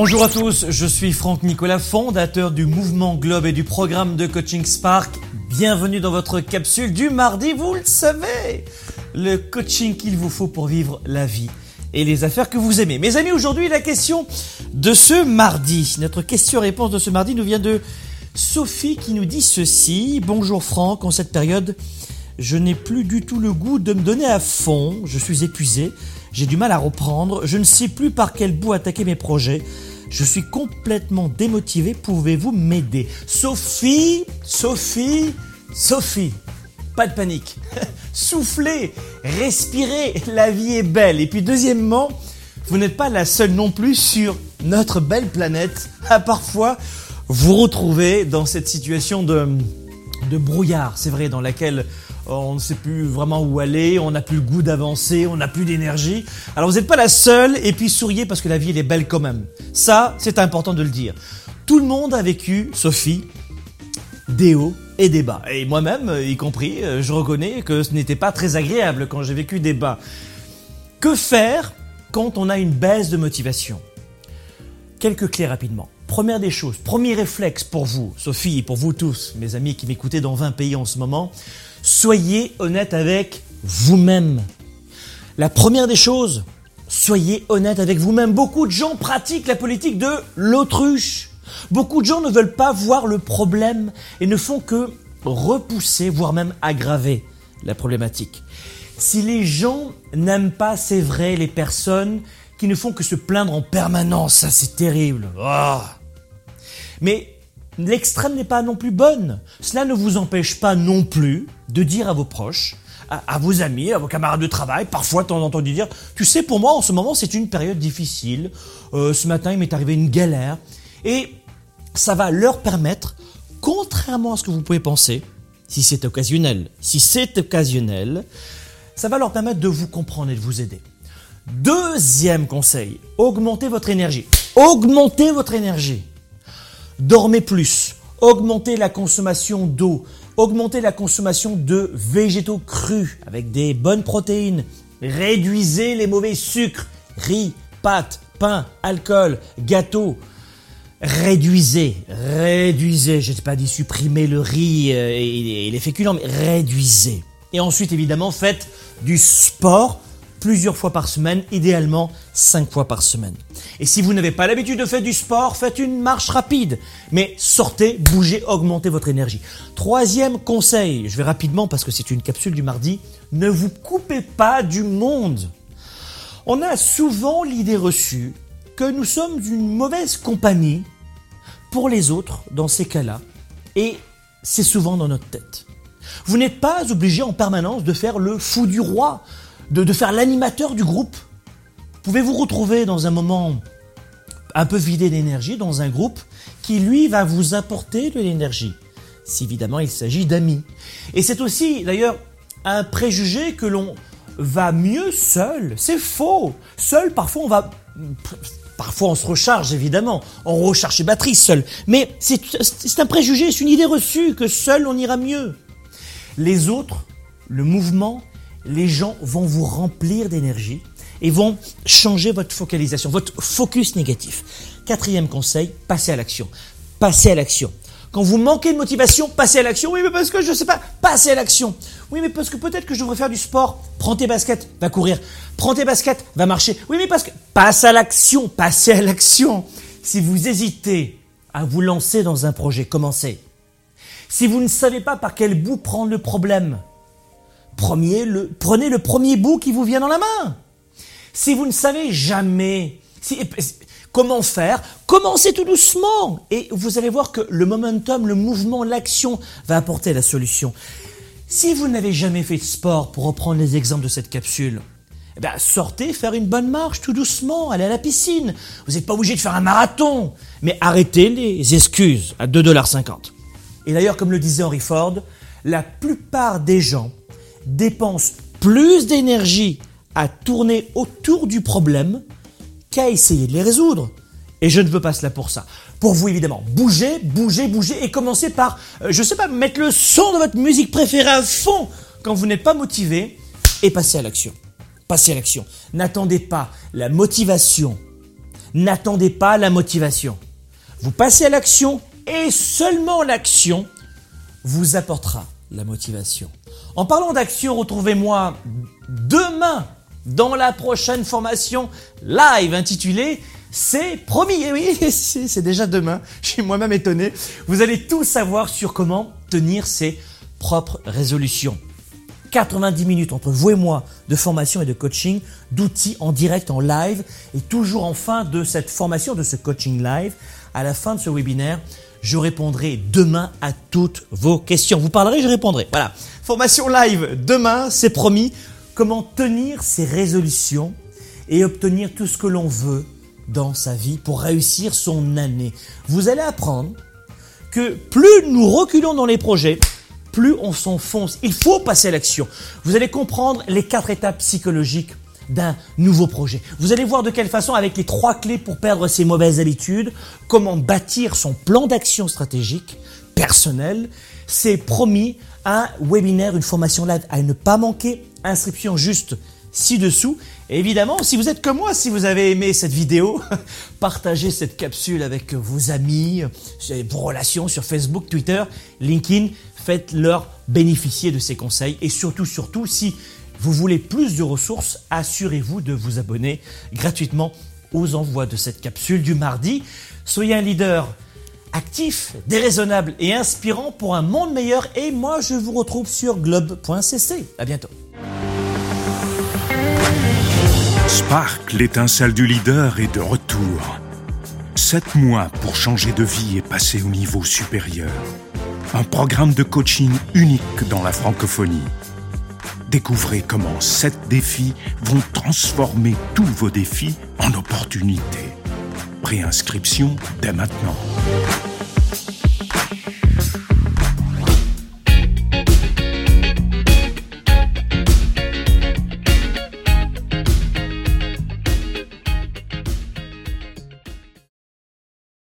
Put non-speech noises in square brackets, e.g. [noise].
Bonjour à tous, je suis Franck Nicolas, fondateur du mouvement Globe et du programme de coaching Spark. Bienvenue dans votre capsule du mardi, vous le savez, le coaching qu'il vous faut pour vivre la vie et les affaires que vous aimez. Mes amis, aujourd'hui, la question de ce mardi, notre question-réponse de ce mardi nous vient de Sophie qui nous dit ceci. Bonjour Franck, en cette période, je n'ai plus du tout le goût de me donner à fond, je suis épuisé, j'ai du mal à reprendre, je ne sais plus par quel bout attaquer mes projets. Je suis complètement démotivé, pouvez-vous m'aider? Sophie, Sophie, Sophie, pas de panique. [laughs] Soufflez, respirez, la vie est belle. Et puis deuxièmement, vous n'êtes pas la seule non plus sur notre belle planète. À parfois vous retrouver dans cette situation de, de brouillard, c'est vrai, dans laquelle on ne sait plus vraiment où aller, on n'a plus le goût d'avancer, on n'a plus d'énergie. Alors vous n'êtes pas la seule, et puis souriez parce que la vie elle est belle quand même. Ça, c'est important de le dire. Tout le monde a vécu, Sophie, des hauts et des bas. Et moi-même, y compris, euh, je reconnais que ce n'était pas très agréable quand j'ai vécu des bas. Que faire quand on a une baisse de motivation? Quelques clés rapidement. Première des choses, premier réflexe pour vous, Sophie, et pour vous tous, mes amis qui m'écoutez dans 20 pays en ce moment, soyez honnête avec vous-même. La première des choses, soyez honnête avec vous-même. Beaucoup de gens pratiquent la politique de l'autruche. Beaucoup de gens ne veulent pas voir le problème et ne font que repousser, voire même aggraver la problématique. Si les gens n'aiment pas, c'est vrai, les personnes qui ne font que se plaindre en permanence, ça c'est terrible. Oh. Mais l'extrême n'est pas non plus bonne. Cela ne vous empêche pas non plus de dire à vos proches, à, vos amis, à vos camarades de travail, parfois t'en entendu dire, tu sais, pour moi en ce moment c'est une période difficile. Euh, ce matin il m'est arrivé une galère et ça va leur permettre, contrairement à ce que vous pouvez penser, si c'est occasionnel, si c'est occasionnel, ça va leur permettre de vous comprendre et de vous aider. Deuxième conseil, augmentez votre énergie. Augmentez votre énergie. Dormez plus. Augmentez la consommation d'eau. Augmentez la consommation de végétaux crus avec des bonnes protéines. Réduisez les mauvais sucres. Riz, pâtes, pain, alcool, gâteaux. Réduisez, réduisez. Je ne sais pas dit supprimer le riz euh, et les féculents, mais réduisez. Et ensuite, évidemment, faites du sport plusieurs fois par semaine, idéalement cinq fois par semaine. Et si vous n'avez pas l'habitude de faire du sport, faites une marche rapide. Mais sortez, bougez, augmentez votre énergie. Troisième conseil, je vais rapidement parce que c'est une capsule du mardi, ne vous coupez pas du monde. On a souvent l'idée reçue que nous sommes une mauvaise compagnie pour les autres dans ces cas-là. Et c'est souvent dans notre tête. Vous n'êtes pas obligé en permanence de faire le fou du roi, de, faire l'animateur du groupe. Pouvez vous retrouver dans un moment un peu vidé d'énergie dans un groupe qui lui va vous apporter de l'énergie. Si évidemment il s'agit d'amis. Et c'est aussi d'ailleurs un préjugé que l'on va mieux seul. C'est faux. Seul parfois on va Parfois on se recharge évidemment, on recharge les batteries seul. Mais c'est un préjugé, c'est une idée reçue que seul on ira mieux. Les autres, le mouvement, les gens vont vous remplir d'énergie et vont changer votre focalisation, votre focus négatif. Quatrième conseil, passez à l'action. Passez à l'action. Quand vous manquez de motivation, passez à l'action. Oui, mais parce que je ne sais pas, passez à l'action. Oui, mais parce que peut-être que je devrais faire du sport. Prends tes baskets, va courir. Prends tes baskets, va marcher. Oui, mais parce que passe à l'action, passez à l'action. Si vous hésitez à vous lancer dans un projet, commencez. Si vous ne savez pas par quel bout prendre le problème, prenez le premier bout qui vous vient dans la main. Si vous ne savez jamais comment faire, commencez tout doucement et vous allez voir que le momentum, le mouvement, l'action va apporter la solution. Si vous n'avez jamais fait de sport, pour reprendre les exemples de cette capsule, eh bien, sortez faire une bonne marche tout doucement, allez à la piscine. Vous n'êtes pas obligé de faire un marathon, mais arrêtez les excuses à 2,50$. Et d'ailleurs, comme le disait Henry Ford, la plupart des gens dépense plus d'énergie à tourner autour du problème qu'à essayer de les résoudre. Et je ne veux pas cela pour ça. Pour vous, évidemment, bougez, bougez, bougez et commencez par, euh, je sais pas, mettre le son de votre musique préférée à fond quand vous n'êtes pas motivé et passez à l'action. Passez à l'action. N'attendez pas la motivation N'attendez pas la motivation. Vous passez à l'action et seulement l'action vous apportera la motivation. En parlant d'action, retrouvez-moi demain dans la prochaine formation live intitulée C'est promis, et oui, [laughs] c'est déjà demain, je suis moi-même étonné. Vous allez tout savoir sur comment tenir ses propres résolutions. 90 minutes entre vous et moi de formation et de coaching, d'outils en direct, en live, et toujours en fin de cette formation, de ce coaching live, à la fin de ce webinaire, je répondrai demain à toutes vos questions. Vous parlerez, je répondrai. Voilà. Formation live demain, c'est promis. Comment tenir ses résolutions et obtenir tout ce que l'on veut dans sa vie pour réussir son année? Vous allez apprendre que plus nous reculons dans les projets, plus on s'enfonce. Il faut passer à l'action. Vous allez comprendre les quatre étapes psychologiques d'un nouveau projet. Vous allez voir de quelle façon, avec les trois clés pour perdre ses mauvaises habitudes, comment bâtir son plan d'action stratégique personnel. C'est promis un webinaire, une formation live à ne pas manquer. Inscription juste ci-dessous. Évidemment, si vous êtes comme moi, si vous avez aimé cette vidéo, [laughs] partagez cette capsule avec vos amis, vos relations sur Facebook, Twitter, LinkedIn. Faites-leur bénéficier de ces conseils. Et surtout, surtout, si vous voulez plus de ressources, assurez-vous de vous abonner gratuitement aux envois de cette capsule du mardi. Soyez un leader actif, déraisonnable et inspirant pour un monde meilleur. Et moi, je vous retrouve sur globe.cc. À bientôt. Spark, l'étincelle du leader, est de retour. Sept mois pour changer de vie et passer au niveau supérieur. Un programme de coaching unique dans la francophonie. Découvrez comment sept défis vont transformer tous vos défis en opportunités. Préinscription dès maintenant.